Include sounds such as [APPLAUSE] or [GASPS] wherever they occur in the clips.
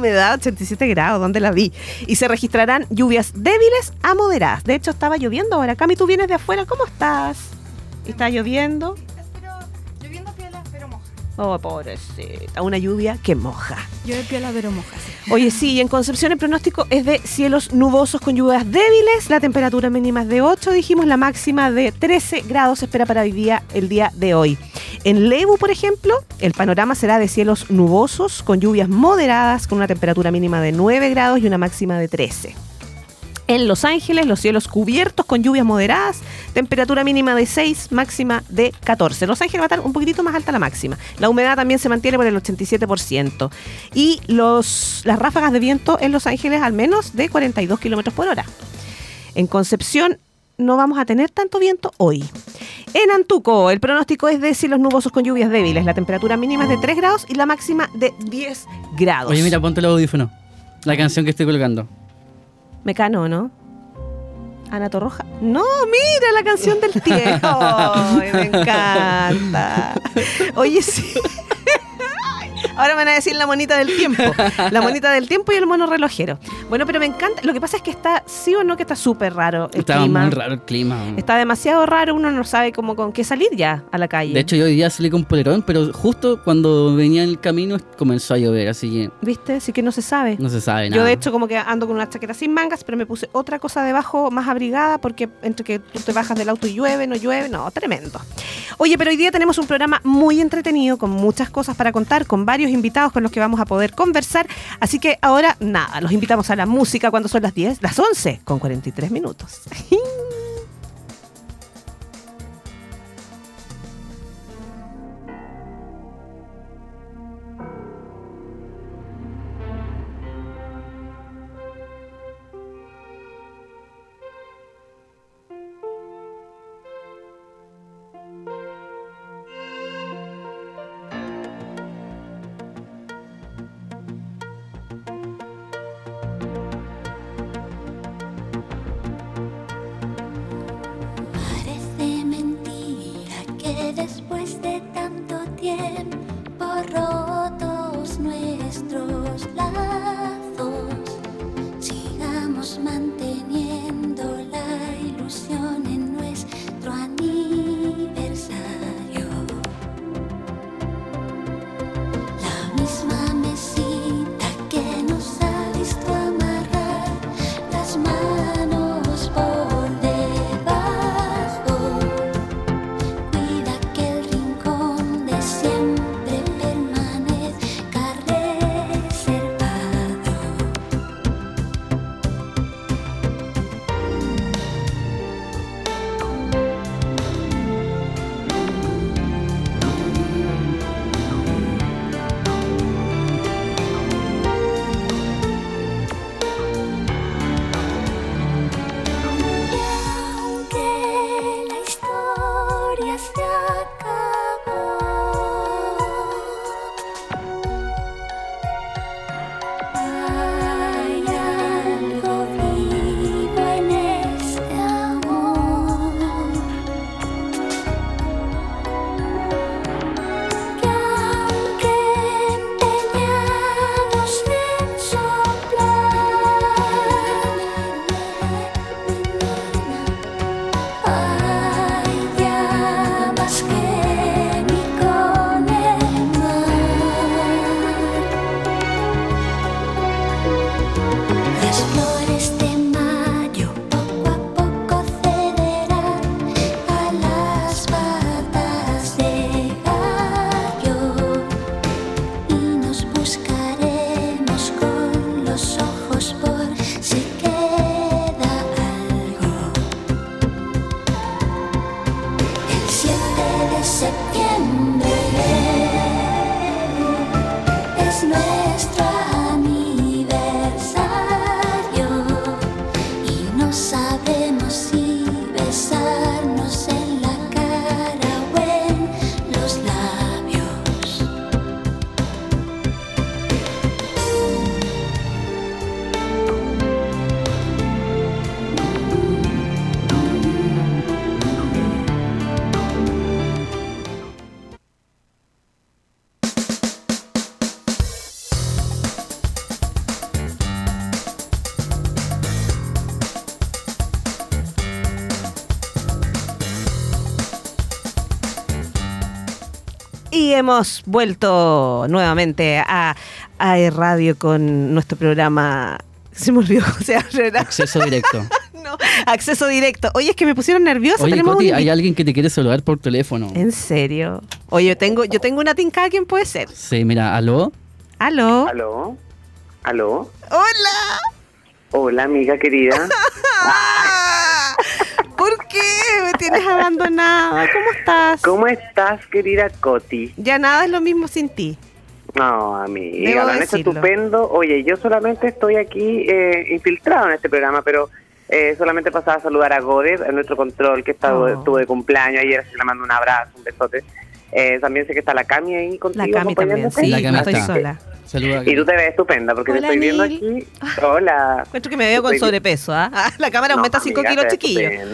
humedad 87 grados, ¿dónde la vi? Y se registrarán lluvias débiles a moderadas. De hecho, estaba lloviendo ahora. Cami, tú vienes de afuera, ¿cómo estás? ¿Está lloviendo? Oh, pobrecita, una lluvia que moja. Llueve piola, pero moja. Oye, sí, y en Concepción el pronóstico es de cielos nubosos con lluvias débiles, la temperatura mínima es de 8, dijimos, la máxima de 13 grados se espera para el día, el día de hoy. En Lebu, por ejemplo, el panorama será de cielos nubosos con lluvias moderadas, con una temperatura mínima de 9 grados y una máxima de 13. En Los Ángeles, los cielos cubiertos con lluvias moderadas, temperatura mínima de 6, máxima de 14. Los Ángeles va a estar un poquitito más alta la máxima. La humedad también se mantiene por el 87%. Y los, las ráfagas de viento en Los Ángeles al menos de 42 kilómetros por hora. En Concepción no vamos a tener tanto viento hoy. En Antuco, el pronóstico es de cielos nubosos con lluvias débiles. La temperatura mínima es de 3 grados y la máxima de 10 grados. Oye, mira, ponte el audífono. La canción que estoy colgando. Mecano, ¿no? Ana Torroja. No, mira la canción del. Ay, me encanta. Oye, sí. [LAUGHS] Ahora van a decir la monita del tiempo. [LAUGHS] La monita del tiempo y el mono relojero. Bueno, pero me encanta. Lo que pasa es que está, sí o no, que está súper raro el Está clima. muy raro el clima. Está demasiado raro, uno no sabe cómo con qué salir ya a la calle. De hecho, yo hoy día salí con polerón, pero justo cuando venía en el camino comenzó a llover, así que ¿Viste? Así que no se sabe. no se sabe nada. Yo de hecho como que ando con una chaqueta sin mangas, pero me puse otra cosa debajo más abrigada porque entre que tú te bajas del auto y llueve, no llueve, no, tremendo. Oye, pero hoy día tenemos un programa muy entretenido con muchas cosas para contar, con varios invitados con los que vamos a poder conversar. Así que ahora nada, los invitamos a la música cuando son las 10, las 11 con 43 minutos. [LAUGHS] septiembre. Hemos vuelto nuevamente a, a Radio con nuestro programa. Se me olvidó. [LAUGHS] ¿verdad? Acceso directo. [LAUGHS] No, acceso directo. Oye, es que me pusieron nerviosa. Oye, Tenemos Coti, un hay alguien que te quiere saludar por teléfono. ¿En serio? Oye, yo tengo, yo tengo una tincada. ¿Quién puede ser? Sí, mira, aló. ¿Aló? ¿Aló? ¿Aló? ¡Hola! Hola, amiga querida. [LAUGHS] Ah, ¿Por qué me tienes abandonada? ¿Cómo estás? ¿Cómo estás, querida Coti? Ya nada es lo mismo sin ti. No, amiga, lo han hecho estupendo. Oye, yo solamente estoy aquí eh, infiltrado en este programa, pero eh, solamente pasaba a saludar a Godet, a nuestro control, que está, Oh. estuvo de cumpleaños ayer, así le mando un abrazo, un besote. Eh, también sé que está la Cami ahí contigo. La Cami también, sí, La Cami no estoy está. sola. Saluda. Y tú te ves estupenda, porque Hola, te estoy viendo aquí. Hola. Encuentro que me veo con Estoy- sobrepeso, ¿ah? [LAUGHS] La cámara No, aumenta 5 amiga, kilos, chiquillo. Y Ay,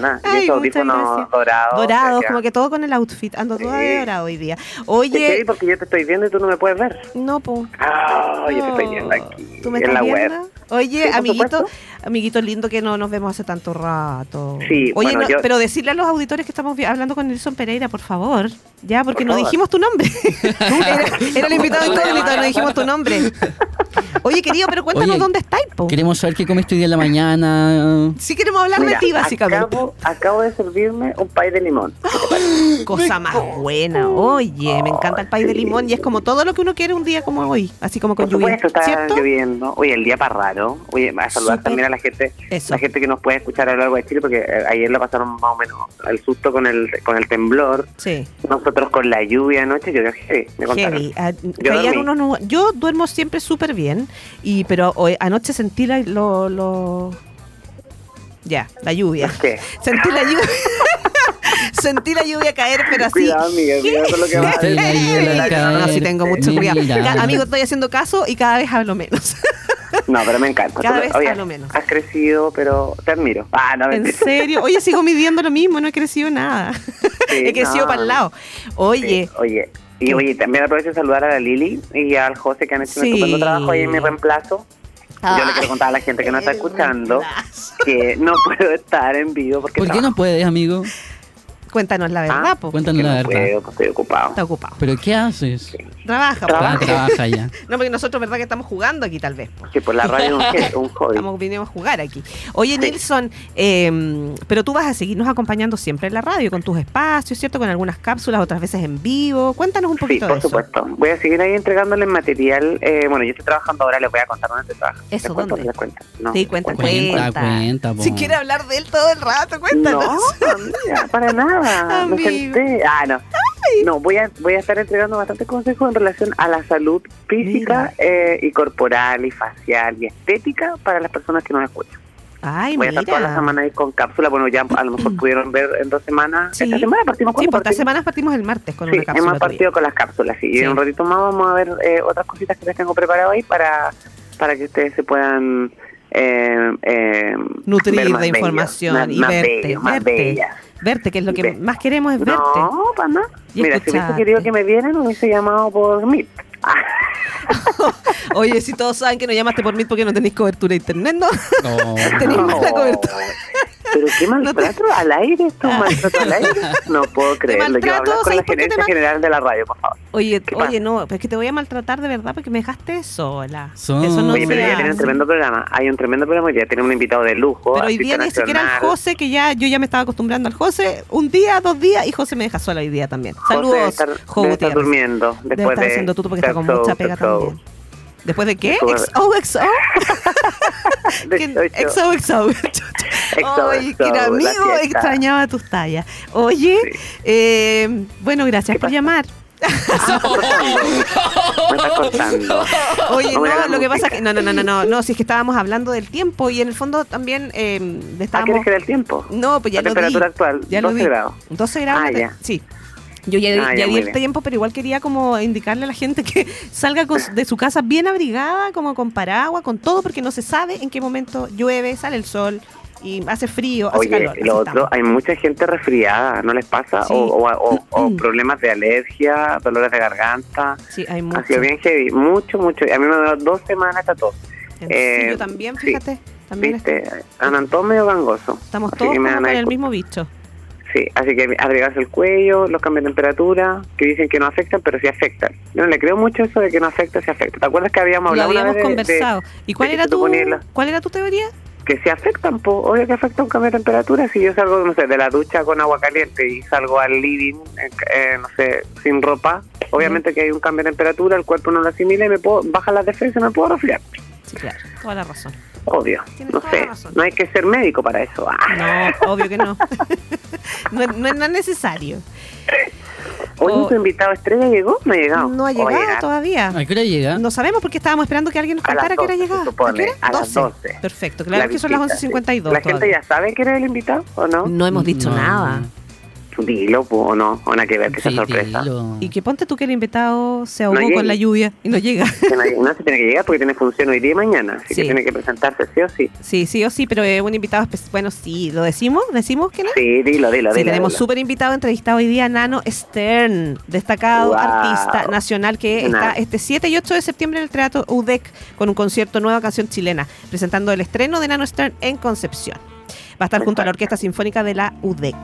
muchas audífonos gracias. dorados. Dorados, como que todo con el outfit. Ando toda de Sí. dorado hoy día. Oye, quedé porque yo te estoy viendo y tú no me puedes ver. no, po. Ah, yo te estoy No. viendo aquí. ¿Tú me en estás la viendo? web. Oye, Sí, amiguito, supuesto. Amiguito lindo que no nos vemos hace tanto rato. Sí, Oye, bueno, no, yo- pero decirle a los auditores que estamos hablando con Nelson Pereira, por favor. Ya, porque Por no favor. dijimos tu nombre. [LAUGHS] era, era el invitado incógnito, no dijimos tu nombre. Oye, querido, pero cuéntanos Oye, dónde estáis, po. Queremos saber qué comiste hoy día en la mañana. Sí queremos hablar Mira, de ti, básicamente. Acabo, acabo de servirme un pay de limón. [GASPS] Cosa más buena. Oye, me encanta el país de limón y es como todo lo que uno quiere un día como hoy, así como con Por lluvia, supuesto, está ¿cierto? lloviendo. Oye, el día para raro. Oye, a saludar también a la gente, Eso. la gente que nos puede escuchar a lo largo de Chile, porque eh, ayer lo pasaron más o menos el susto con el con el temblor. Sí. Nosotros con la lluvia anoche, yo dije, heavy, me contaron. Heavy. Ah, Yo unos Yo duermo siempre súper bien, y pero hoy, anoche sentí la, lo, lo- Ya, la lluvia. ¿Qué? [LAUGHS] Sentí la lluvia. [LAUGHS] sentí la lluvia caer, pero así. Cuidado, amiga, cuidado con lo que vas a [LAUGHS] la. No, sí tengo mucho cuidado. Amigo, estoy haciendo caso y cada vez hablo menos. No, pero me encanta. Cada Tú- vez oye, hablo menos. Has crecido, pero te admiro. Ah, no, en serio. Oye, sigo midiendo lo mismo, no he crecido nada. [LAUGHS] Sí, he crecido no. para el lado. Oye, Sí, oye. Y ¿Qué? oye, también aprovecho de saludar a la Lili y al José que han hecho un Sí. estupendo trabajo ahí en mi reemplazo. Yo le quiero contar a la gente que no está qué escuchando reemplazo. que no puedo estar en vivo porque ¿Por qué no puedes, amigo? Cuéntanos la verdad, Ah, po. Cuéntanos Que la no verdad. puedo, pues estoy ocupado. Está ocupado. ¿Pero qué haces? Trabaja, po. Trabaja. Ah, trabaja ya. [LAUGHS] No, porque nosotros, ¿verdad que estamos jugando aquí tal vez? po. Sí, pues la radio es un, un hobby. Estamos vinimos a jugar aquí. Oye, Sí. Nilsson, eh, pero tú vas a seguirnos acompañando siempre en la radio, con tus espacios, ¿cierto? Con algunas cápsulas, otras veces en vivo. Cuéntanos un Sí, poquito por de eso. supuesto. Voy a seguir ahí entregándoles material. Eh, bueno, yo estoy trabajando ahora, les voy a contar dónde estoy trabajando. Eso, ¿Les cuento o ¿dónde? no les cuento? No, Sí, cuenta, Cuenta, cuenta. cuenta. Si quiere hablar de él todo el rato, No, cuéntanos. amiga, para nada. [LAUGHS] Amigo. senté. Ah, no. No, voy a, voy a estar entregando bastantes consejos en relación a la salud física eh, y corporal y facial y estética para las personas que nos escuchan. Ay, voy a estar toda la mira. semana ahí con cápsula. Bueno, ya a lo mejor pudieron ver en dos semanas. Sí. Esta semana partimos con Sí, una por esta partimos- semana partimos el martes con Sí, una cápsula. hemos partido con las cápsulas, sí. Y en un ratito más vamos a ver eh, otras cositas que les tengo preparado ahí para, para que ustedes se puedan eh, eh, Nutrir de información más- y más verte, más verte. bellas. Verte, que es lo que Ve- más queremos es verte. No, para nada. Y Mira, si hubiese escucharte. querido que me vieran, hubiese llamado por Meet. Ah, [LAUGHS] Oye, si todos saben que no llamaste por mí porque no tenéis cobertura de internet, ¿no? No. [LAUGHS] Tenéis mala cobertura. Pero qué [LAUGHS] maltrato al aire, esto un maltrato al aire. No puedo creerlo. Yo hablar con ¿Sabes la gerencia mal- general de la radio, por favor. Oye, oye, no, es que te voy a maltratar de verdad porque me dejaste sola. So- Eso no Oye, pero ya tiene un tremendo programa. Hay un tremendo programa hoy día. Tiene un invitado de lujo. Pero hoy día ni siquiera el nacional. José, que ya yo ya me estaba acostumbrando al José, un día, dos días, y José me deja sola hoy día también. José debe Saludos, debe estar Gutiérrez. durmiendo Debe después estar de haciendo tuto porque está con mucha pega también. ¿Después de qué? XOXO. XOXO. [LAUGHS] Ay, que era amigo, extrañaba tus tallas. Oye, Sí. eh, bueno, gracias ¿Qué por pasa? llamar. [LAUGHS] Oye, No lo que pasa es que no, no, no, no, no, si es que estábamos hablando del tiempo y en el fondo también eh, ¿A qué estábamos les queda el tiempo? No, pues ya La lo temperatura actual, Ya lo 12 di. grados. 12 grados. Ah, ya. Sí. Yo ya, Ah, ya ya, di muy el tiempo, pero igual quería como indicarle a la gente que salga con- de su casa bien abrigada, como con paraguas, con todo, porque no se sabe en qué momento llueve, sale el sol y hace frío, hace Oye, calor. lo otro, estamos. hay mucha gente resfriada, ¿no les pasa? Sí. O, o- o- o problemas de alergia, dolores de garganta. Sí, hay mucho. Ha sido bien heavy, mucho, mucho. A mí me dio dos semanas esta tos. Eh, sí, yo también, sí. fíjate. También ¿Viste? Andan todos medio gangosos. estamos todos como con el mismo bicho. Sí, así que abrigarse el cuello, los cambios de temperatura, que dicen que no afectan, pero sí afectan. Yo no le creo mucho eso de que no afecta, sí afecta. ¿Te acuerdas que habíamos Lo hablado una habíamos vez de- de- conversado. ¿Y cuál de era tu cuál era tu teoría? Que se afectan, po. obvio que afecta un cambio de temperatura. Si yo salgo, no sé, de la ducha con agua caliente y salgo al living, eh, no sé, sin ropa, obviamente que hay un cambio de temperatura, el cuerpo no lo asimila y me puedo, baja las defensas y me puedo resfriar. Sí, claro, toda la razón. Obvio, Tienes no sé, no hay que ser médico para eso. Ah. No, obvio que no. [LAUGHS] no, es- no es nada necesario. [LAUGHS] Oye, Oh. tu invitado estrella llegó, no ha llegado. No ha ¿O a llegado todavía. ¿A qué hora llega? No sabemos porque estábamos esperando que alguien nos A contara que 12 se llegaba. supone, qué hora? a las 12. Perfecto, La claro que son las visita, sí. 11.52. ¿La gente todavía. ya sabe que eres el invitado o no? No hemos dicho No. nada. Dilo, po, o no, o nada que ver, que sea Sí, sorpresa. dilo. Y que ponte tú que el invitado se ahogó con la lluvia y no llega. No se tiene que llegar porque tiene función hoy día y mañana, así Sí. que tiene que presentarse sí o sí. Sí, sí o sí, pero es un invitado especial. Bueno, sí, ¿lo decimos? ¿Decimos que no? Sí, dilo, dilo, Sí, dilo. tenemos súper invitado entrevistado hoy día Nano Stern, destacado Wow. artista nacional que está este 7 y 8 de septiembre en el Teatro UDEC con un concierto Nueva Canción Chilena, presentando el estreno de Nano Stern en Concepción. Va a estar junto a la Orquesta Sinfónica de la UDEC.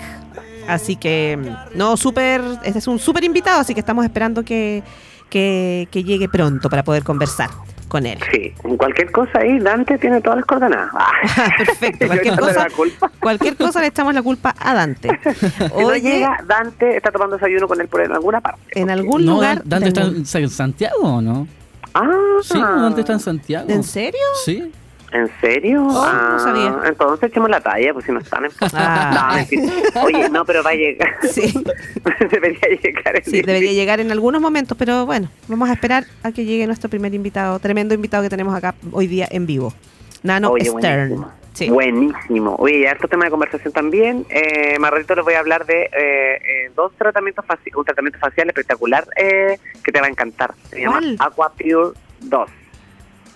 Así que, no, súper, este es un súper invitado, así que estamos esperando que, que, que llegue pronto para poder conversar con él. Sí, en cualquier cosa ahí, Dante tiene todas las coordenadas. Ah. [LAUGHS] Perfecto, cualquier [LAUGHS] cosa, la culpa. cualquier cosa le echamos la culpa a Dante. [LAUGHS] Si no Oye, llega, Dante está tomando desayuno con él por en alguna parte. en algún No, lugar. ¿Dante está en Santiago o no? Ah, Sí, Dante está en Santiago. ¿En serio? Sí. ¿En serio? Oh, no ah, sabía. Entonces echemos la talla, pues si no están en Ah. [LAUGHS] No. Oye, no, pero va a llegar. Sí. [LAUGHS] Debería llegar. el Sí, día. debería llegar en algunos momentos, pero bueno, vamos a esperar a que llegue nuestro primer invitado, tremendo invitado que tenemos acá hoy día en vivo. Nano Oye, Stern. buenísimo. Sí. Buenísimo. Oye, harto tema de conversación también. Eh, más ratito les voy a hablar de eh, eh, dos tratamientos faciales, un tratamiento facial espectacular eh, que te va a encantar. Se llama ¿Cuál? Aqua Pure 2.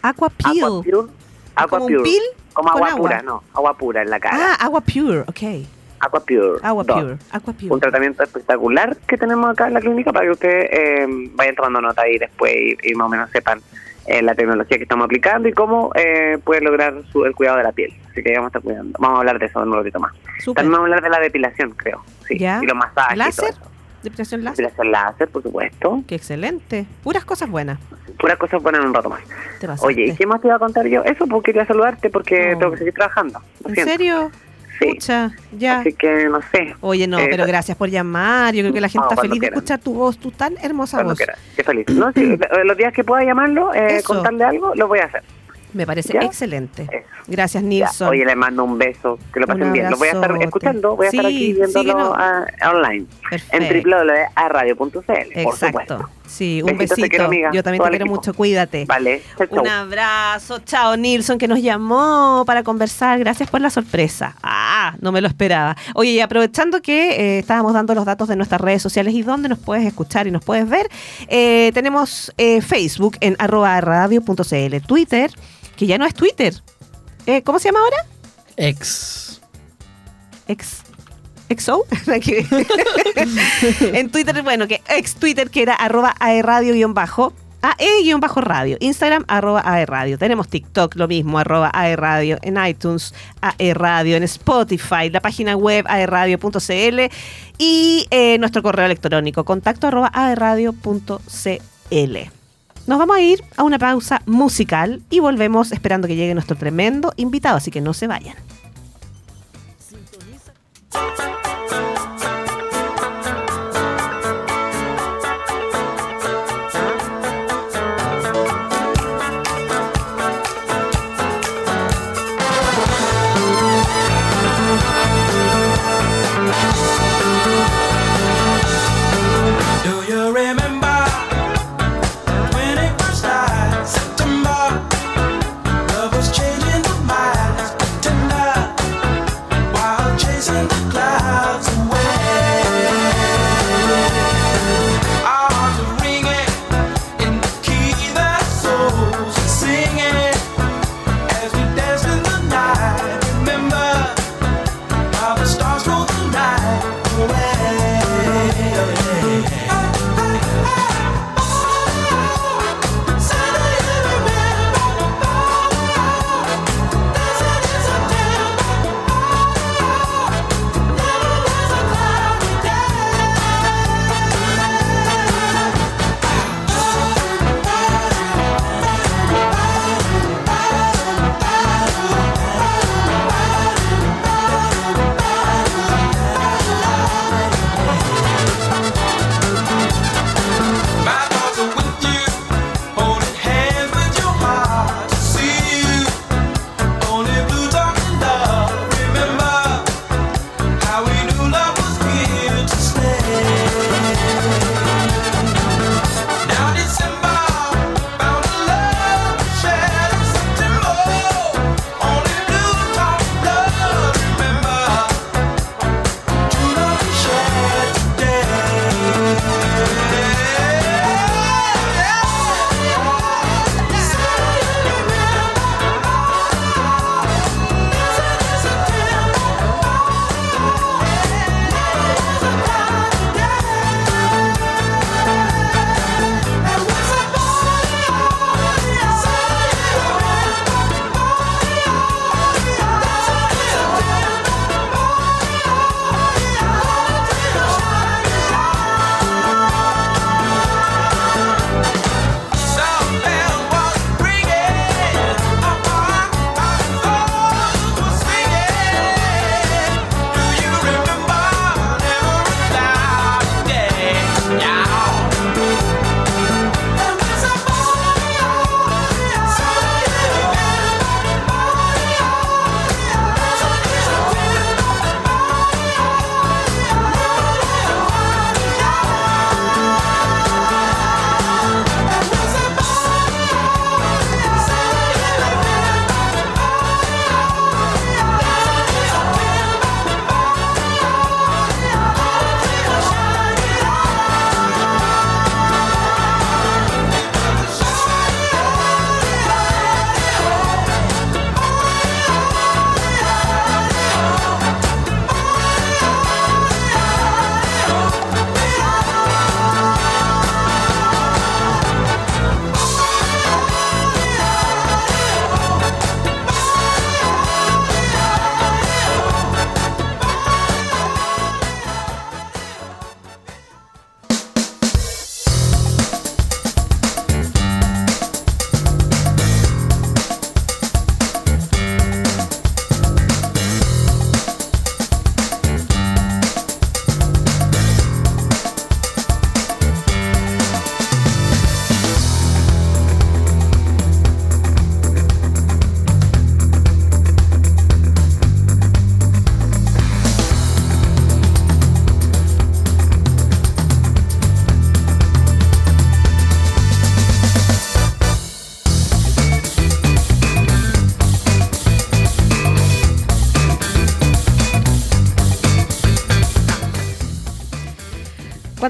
Aqua Peel. Aqua Pure. Aqua ¿Como un Pure. peel? Como agua, agua? pura, no. Agua pura en la cara. Ah, agua pure, ok. Aqua Pure. Agua 2. pure, agua Un pure. tratamiento espectacular que tenemos acá en la clínica para que ustedes eh, vayan tomando nota ahí después y, y más o menos sepan eh, la tecnología que estamos aplicando y cómo eh, pueden lograr su- el cuidado de la piel. Así que vamos a estar cuidando. Vamos a hablar de eso en un ratito más. También vamos a hablar de la depilación, creo. Sí. Ya. Y los masajes. ¿Láser? Y todo eso. Depilación láser. Depilación láser, por supuesto. Qué excelente. Puras cosas buenas. Puras cosas buenas en un rato más. Te. Oye, ¿y qué más te iba a contar yo? Eso, porque quería saludarte porque Oh. tengo que seguir trabajando. Lo ¿En siento. serio? Sí. Pucha, ya. Así que no sé. Oye, no, Eh, pero gracias por llamar. Yo creo que la gente No, está feliz de escuchar tu voz, tu tan hermosa voz. Qué feliz. No, sí, [CLEARS THROAT] los días que pueda llamarlo, eh, contarle algo, lo voy a hacer. Me parece ¿Ya? excelente. Eso. Gracias, Ya. Nilsson. Oye, le mando un beso, que lo pasen bien. Lo voy a estar escuchando, voy a estar aquí viéndolo ah, online Perfecto. en www.radio.cl, por Exacto. supuesto. Sí, un Besitos, besito. quiero, amiga. Yo también te quiero equipo. mucho. Cuídate. Vale. Un abrazo. Chao, Nilsson, que nos llamó para conversar. Gracias por la sorpresa. Ah, no me lo esperaba. Oye, y aprovechando que eh, estábamos dando los datos de nuestras redes sociales y dónde nos puedes escuchar y nos puedes ver, eh, tenemos eh, Facebook en arroba radio.cl, Twitter, que ya no es Twitter. Eh, ¿Cómo se llama ahora? Ex. Ex. XO, [LAUGHS] [LAUGHS] en Twitter, bueno, que ex Twitter que era arroba aerradio-bajo, AE-radio, Instagram arroba aerradio. Tenemos TikTok, lo mismo, arroba aerradio, en iTunes aerradio, en Spotify, la página web aerradio.cl y eh, nuestro correo electrónico, contacto arroba aerradio.cl. Nos vamos a ir a una pausa musical y volvemos esperando que llegue nuestro tremendo invitado, así que no se vayan.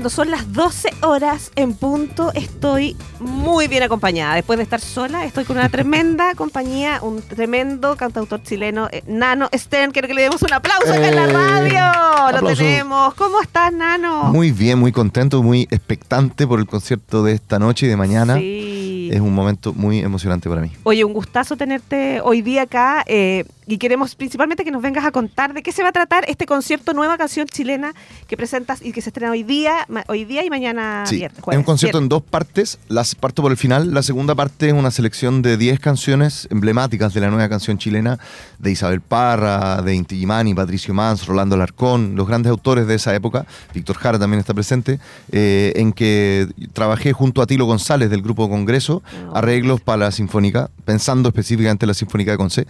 Cuando son las 12 horas en punto, estoy muy bien acompañada. Después de estar sola, estoy con una tremenda [LAUGHS] compañía, un tremendo cantautor chileno, eh, Nano Stern. Quiero que le demos un aplauso acá en la Eh, radio. Lo tenemos. ¿Cómo estás, Nano? Muy bien, muy contento, muy expectante por el concierto de esta noche y de mañana. Sí. Es un momento muy emocionante para mí. Oye, un gustazo tenerte hoy día acá eh, y queremos principalmente que nos vengas a contar de qué se va a tratar este concierto Nueva Canción Chilena que presentas y que se estrena hoy día, hoy día y mañana Sí, viernes, es un concierto en dos partes. Las parto por el final. La segunda parte es una selección de 10 canciones emblemáticas de la nueva canción chilena de Isabel Parra, de Inti Gimani, Patricio Mans, Rolando Alarcón, los grandes autores de esa época. Víctor Jara también está presente, eh, en que trabajé junto a Tilo González del Grupo Congreso, Oh. arreglos para la Sinfónica, pensando específicamente en la Sinfónica de Conce.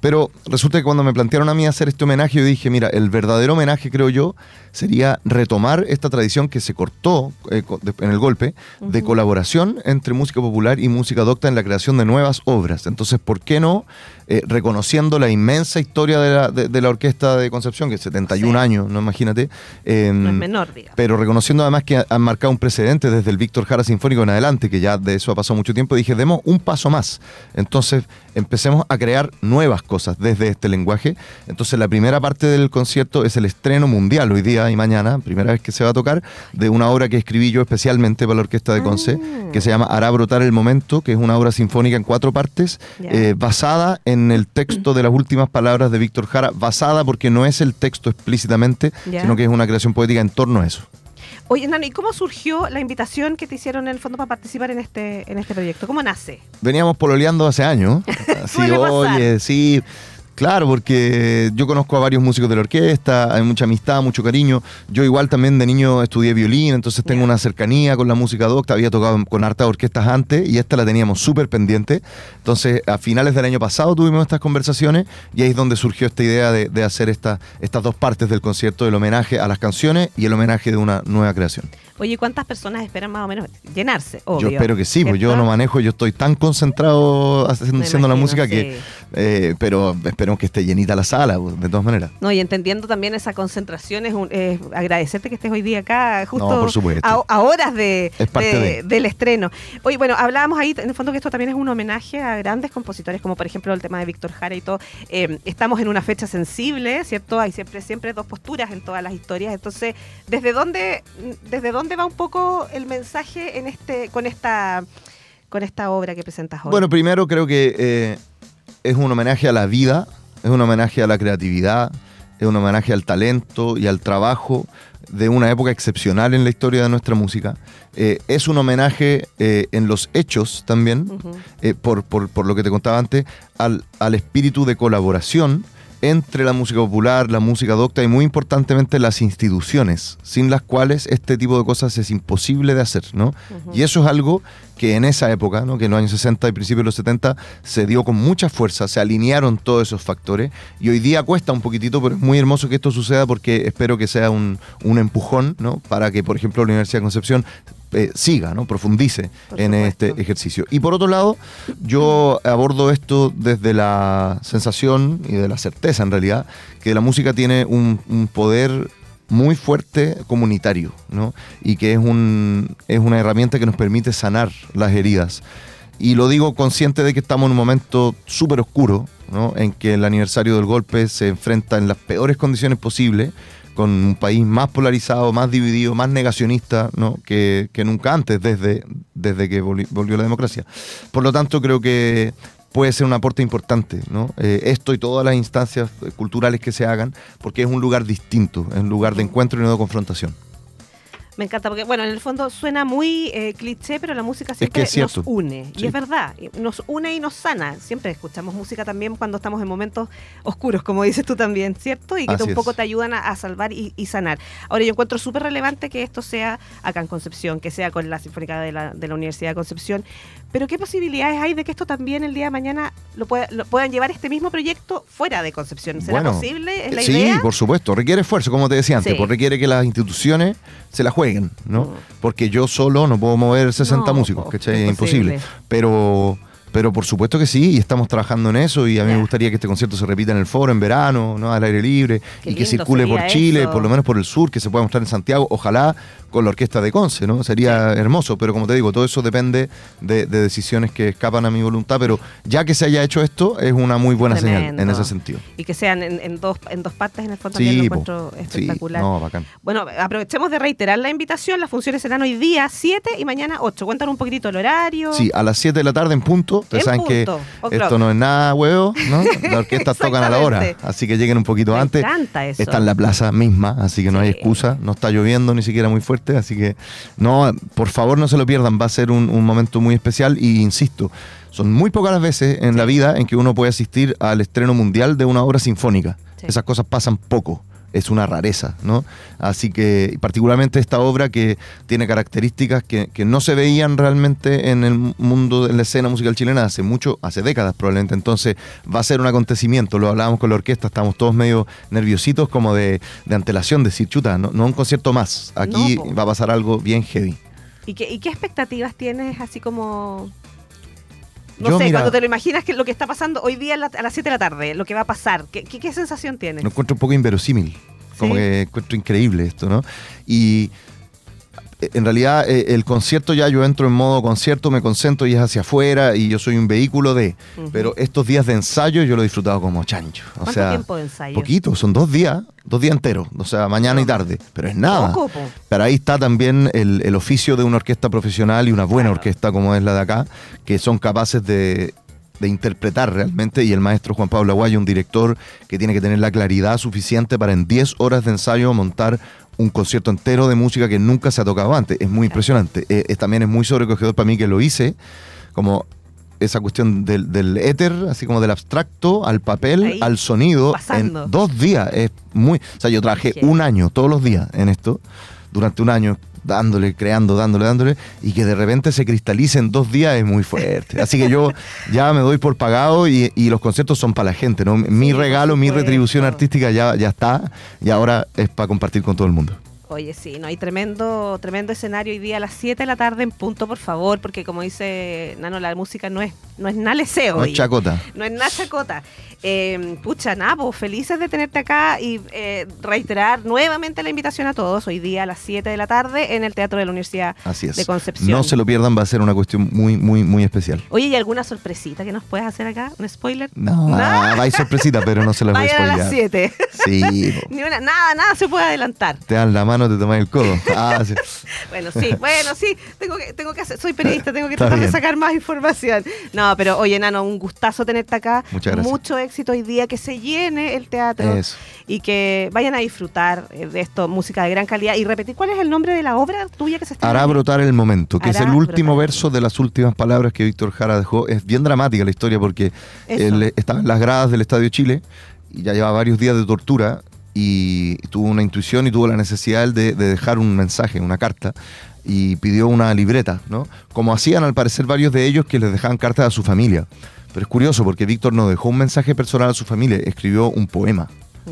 Pero resulta que cuando me plantearon a mí hacer este homenaje, yo dije, mira, el verdadero homenaje, creo yo, sería retomar esta tradición que se cortó eh, en el golpe de colaboración entre música popular y música docta en la creación de nuevas obras. Entonces, ¿por qué no, eh, reconociendo la inmensa historia de la, de- de la Orquesta de Concepción, que es 71 Sí. años, no imagínate? eh, No es menor, digamos. pero reconociendo además que ha- han marcado un precedente desde el Víctor Jara Sinfónico en adelante, que ya de eso ha pasado mucho tiempo, dije, demos un paso más. Entonces, empecemos a crear nuevas cosas desde este lenguaje. Entonces, la primera parte del concierto es el estreno mundial hoy día y mañana, primera vez que se va a tocar, de una obra que escribí yo especialmente para la Orquesta de Conce, Ah. que se llama Hará brotar el momento, que es una obra sinfónica en cuatro partes, eh, basada en el texto de las últimas palabras de Víctor Jara, basada porque no es el texto explícitamente, sino que es una creación poética en torno a eso. Oye, Nano, ¿y cómo surgió la invitación que te hicieron en el fondo para participar en este, en este proyecto? ¿Cómo nace? veníamos pololeando hace años. [LAUGHS] Pasar. oye, sí. Claro, porque yo conozco a varios músicos de la orquesta, hay mucha amistad, mucho cariño. Yo igual también de niño estudié violín, entonces tengo una cercanía con la música docta, había tocado con hartas orquestas antes y esta la teníamos súper pendiente. Entonces, a finales del año pasado tuvimos estas conversaciones y ahí es donde surgió esta idea de, de hacer esta- estas dos partes del concierto, el homenaje a las canciones y el homenaje de una nueva creación. Oye, ¿cuántas personas esperan más o menos llenarse? Obvio, Yo espero que sí, pues yo no manejo, yo estoy tan concentrado haciendo, la música que. Eh, pero esperemos que esté llenita la sala, pues, de todas maneras. No, y entendiendo también esa concentración, es, un- agradecerte que estés hoy día acá, justo No, por supuesto. A, a horas de, Es parte de. del estreno. Oye, bueno, hablábamos ahí, en el fondo, que esto también es un homenaje a grandes compositores, como por ejemplo el tema de Víctor Jara y todo. Eh, estamos en una fecha sensible, ¿cierto? Hay siempre, siempre dos posturas en todas las historias. Entonces, ¿desde dónde, ¿desde dónde va un poco el mensaje en este con esta con esta obra que presentas hoy? Bueno, primero creo que eh, es un homenaje a la vida, es un homenaje a la creatividad, es un homenaje al talento y al trabajo de una época excepcional en la historia de nuestra música. Eh, es un homenaje eh, en los hechos también, eh, por, por- por lo que te contaba antes, al, al espíritu de colaboración entre la música popular, la música docta y muy importantemente las instituciones, sin las cuales este tipo de cosas es imposible de hacer, ¿no? Y eso es algo que en esa época, ¿no? que en los años 60 y principios de los 70, se dio con mucha fuerza, se alinearon todos esos factores y hoy día cuesta un poquitito, pero es muy hermoso que esto suceda porque espero que sea un, un empujón ¿no? para que, por ejemplo, la Universidad de Concepción eh, siga, ¿no? profundice Por en supuesto. este ejercicio. Y por otro lado, yo abordo esto desde la sensación y de la certeza, en realidad, que la música tiene un, un poder muy fuerte comunitario, ¿no? Y que es, un, es una herramienta que nos permite sanar las heridas. Y lo digo consciente de que estamos en un momento súper oscuro, ¿no? En que el aniversario del golpe se enfrenta en las peores condiciones posibles, con un país más polarizado, más dividido, más negacionista ¿no? que, que nunca antes, desde, desde que volvi- volvió la democracia. Por lo tanto, creo que puede ser un aporte importante, ¿no? Eh, esto y todas las instancias culturales que se hagan, porque es un lugar distinto, es un lugar de encuentro y no de confrontación. Me encanta porque, bueno, en el fondo suena muy eh, cliché, pero la música siempre es nos une. Y Sí. es verdad, nos une y nos sana. Siempre escuchamos música también cuando estamos en momentos oscuros, como dices tú también, ¿cierto? Y que Así un poco es. te ayudan a, a salvar y, y sanar. Ahora, yo encuentro súper relevante que esto sea acá en Concepción, que sea con la Sinfónica de la, de la Universidad de Concepción. Pero, ¿qué posibilidades hay de que esto también el día de mañana lo, pueda- lo puedan llevar este mismo proyecto fuera de Concepción? ¿Será Bueno, posible? ¿Es la sí, idea? por supuesto, requiere esfuerzo, como te decía antes, Sí. pues requiere que las instituciones se la jueguen, ¿no? Porque yo solo no puedo mover 60 No, músicos, ¿cachai? Es imposible. Pero, Pero por supuesto que sí, y estamos trabajando en eso, y a mí me gustaría que este concierto se repita en el foro en verano, ¿no? al aire libre, Qué y que circule por Chile, eso. por lo menos por el sur, que se pueda mostrar en Santiago, ojalá con la orquesta de Conce, ¿no? Sería hermoso, pero como te digo, todo eso depende de, de decisiones que escapan a mi voluntad, pero ya que se haya hecho esto, es una muy buena señal en ese sentido. Y que sean en, en dos, en dos partes, en el fondo Sí, también lo encuentro Sí, espectacular. no, bacán. Bueno, aprovechemos de reiterar la invitación. Las funciones serán hoy día 7 y mañana 8. Cuéntanos un poquito el horario. Sí, a las 7 de la tarde en punto. Ustedes En saben que esto no es nada huevo, ¿no? [LAUGHS] Las orquestas tocan a la hora, así que lleguen un poquito Me antes. encanta eso. Está en la plaza misma, así que no hay excusa. No está lloviendo ni siquiera muy fuerte, así que no, por favor no se lo pierdan. Va a ser un, un momento muy especial y insisto, son muy pocas las veces en la vida en que uno puede asistir al estreno mundial de una obra sinfónica. Sí. Esas cosas pasan poco. Es una rareza, ¿no? Así que, particularmente esta obra que tiene características que, que no se veían realmente en el mundo de la escena musical chilena hace mucho, hace décadas probablemente. Entonces, va a ser un acontecimiento. Lo hablábamos con la orquesta, estamos todos medio nerviositos, como de, de antelación, decir, chuta, no, no un concierto más. Aquí No, va a pasar algo bien heavy. ¿Y qué, ¿Y qué expectativas tienes así como... No Yo, sé, mira- cuando te lo imaginas que lo que está pasando hoy día a, la- a las 7 de la tarde, lo que va a pasar, ¿qué, qué, qué sensación tienes? Lo encuentro un poco inverosímil. Como que encuentro increíble esto, ¿no? Y en realidad eh, el concierto ya yo entro en modo concierto, me concentro y es hacia afuera y yo soy un vehículo de. Pero estos días de ensayo yo lo he disfrutado como chancho. O ¿Cuánto sea, tiempo de ensayo? poquito, son dos días, dos días enteros, o sea, mañana y tarde, pero es nada. Poco, po. Pero ahí está también el, el oficio de una orquesta profesional y una buena Claro. orquesta como es la de acá, que son capaces de, de interpretar realmente. Y el maestro Juan Pablo Aguayo, un director que tiene que tener la claridad suficiente para en 10 horas de ensayo montar un concierto entero de música que nunca se ha tocado antes. Es muy impresionante. Eh, es- también es muy sobrecogedor para mí que lo hice, como esa cuestión del, del éter, así como del abstracto al papel, Ahí, al sonido, pasando. en dos días. Es muy. O sea, yo trabajé un año, todos los días en esto, durante un año, dándole, creando, dándole, dándole, y que de repente se cristalice en dos días es muy fuerte. Así que yo [LAUGHS] ya me doy por pagado y, y los conciertos son para la gente, ¿no? Mi regalo, mi retribución artística ya, ya está, y ahora es para compartir con todo el mundo. Oye, sí, no hay tremendo, tremendo escenario hoy día a las 7 de la tarde en punto, por favor, porque como dice Nano, la música no es, no es nada leseo. No es chacota. No es nada chacota. Eh, pucha, Napo, felices de tenerte acá y eh, reiterar nuevamente la invitación a todos hoy día a las 7 de la tarde en el Teatro de la Universidad Así es. de Concepción. No se lo pierdan, va a ser una cuestión muy, muy, muy especial. Oye, ¿y alguna sorpresita que nos puedas hacer acá? ¿Un spoiler? No, a ir sorpresita, pero no se las voy a Vayan a las spoilear. 7. Sí. [LAUGHS] Ni una, nada, nada se puede adelantar. te dan la mano, te toman el codo. [LAUGHS] Ah, sí. Bueno, sí, bueno, sí, tengo que, tengo que hacer, soy periodista, tengo que Está tratar de sacar más información. No, pero oye, Nano, un gustazo tenerte acá. Muchas gracias. Mucho éxito hoy día, que se llene el teatro Eso. y que vayan a disfrutar eh, de esto, música de gran calidad. Y repetir, ¿cuál es el nombre de la obra tuya que se está Hará brotar el momento, que es el último verso de las últimas palabras que Víctor Jara dejó. Es bien dramática la historia porque él estaba en las gradas del Estadio Chile y ya llevaba varios días de tortura y tuvo una intuición y tuvo la necesidad de, de dejar un mensaje, una carta y pidió una libreta, ¿no? Como hacían al parecer varios de ellos que les dejaban cartas a su familia. Pero es curioso porque Víctor no dejó un mensaje personal a su familia, escribió un poema.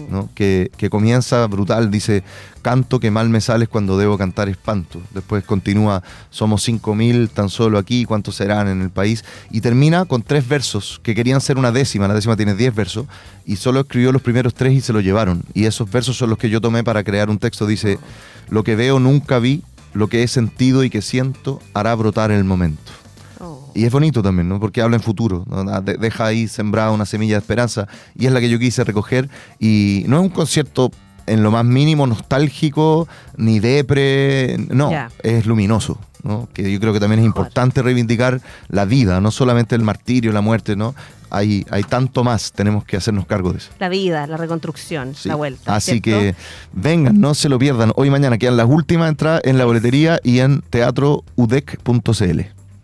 ¿No? que, que comienza brutal, dice, canto que mal me sales cuando debo cantar espanto. Después continúa, somos 5.000 tan solo aquí, ¿cuántos serán en el país? Y termina con tres versos que querían ser una décima, la décima tiene 10 versos, y solo escribió los primeros tres y se lo llevaron. Y esos versos son los que yo tomé para crear un texto, dice, lo que veo nunca vi, lo que he sentido y que siento hará brotar el momento. Oh. Y es bonito también, ¿no? Porque habla en futuro, ¿no? De- deja ahí sembrada una semilla de esperanza y es la que yo quise recoger y no es un concierto en lo más mínimo nostálgico ni depre, no, es luminoso, ¿no? Que yo creo que también es importante reivindicar la vida, no solamente el martirio, la muerte, ¿no? Hay, hay tanto más, tenemos que hacernos cargo de eso. La vida, la reconstrucción, Sí. la vuelta. Así ¿cierto? que vengan, no se lo pierdan. Hoy y mañana quedan las últimas entradas en la boletería y en teatroudec.cl.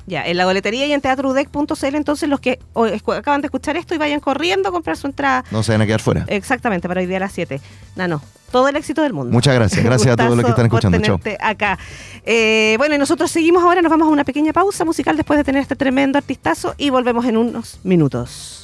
Ya, en la boletería y en teatroudec.cl, entonces los que acaban de escuchar esto y vayan corriendo a comprar su entrada No se van a quedar fuera. exactamente para hoy día a las 7. Nano, todo el éxito del mundo. Muchas gracias. Gracias a todos los que están escuchando. por tenerte acá. Eh, bueno, y nosotros seguimos ahora, nos vamos a una pequeña pausa musical después de tener este tremendo artistazo y volvemos en unos minutos.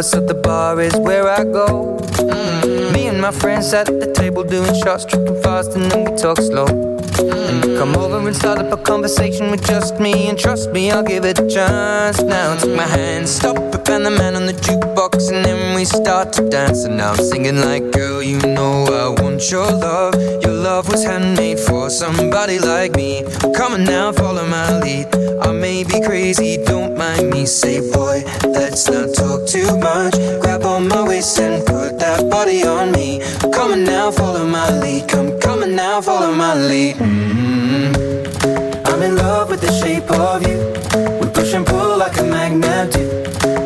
A so the bar is where I go. Mm. Me and my friends at the table doing shots, tripping fast, and then we talk slow. And you come over and start up a conversation with just me, and trust me, I'll give it a chance. Now take my hand, stop it, and the man on the jukebox, and then we start to dance. And I'm singing like, girl, you know I want your love. Your love was handmade for somebody like me. Come on now, follow my lead. I may be crazy, don't mind me. Say, boy, let's not talk too much. Grab on my waist and put that body on me. Come on now, follow my lead. Come, come on now, follow my lead. mm I'm in love with the shape of you. We push and pull like a magnet do.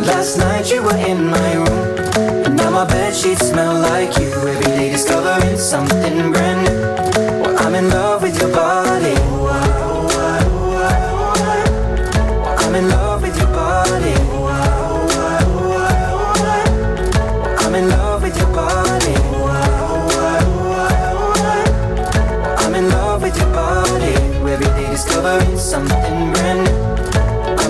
Last night you were in my room. And now my bed sheets smell like you. Every day discovering something brand new. Well, I'm in love with your body. I'm in love with your body. I'm in love with your body. I'm in love with your body. Every day discovering something brand new.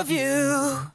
of you.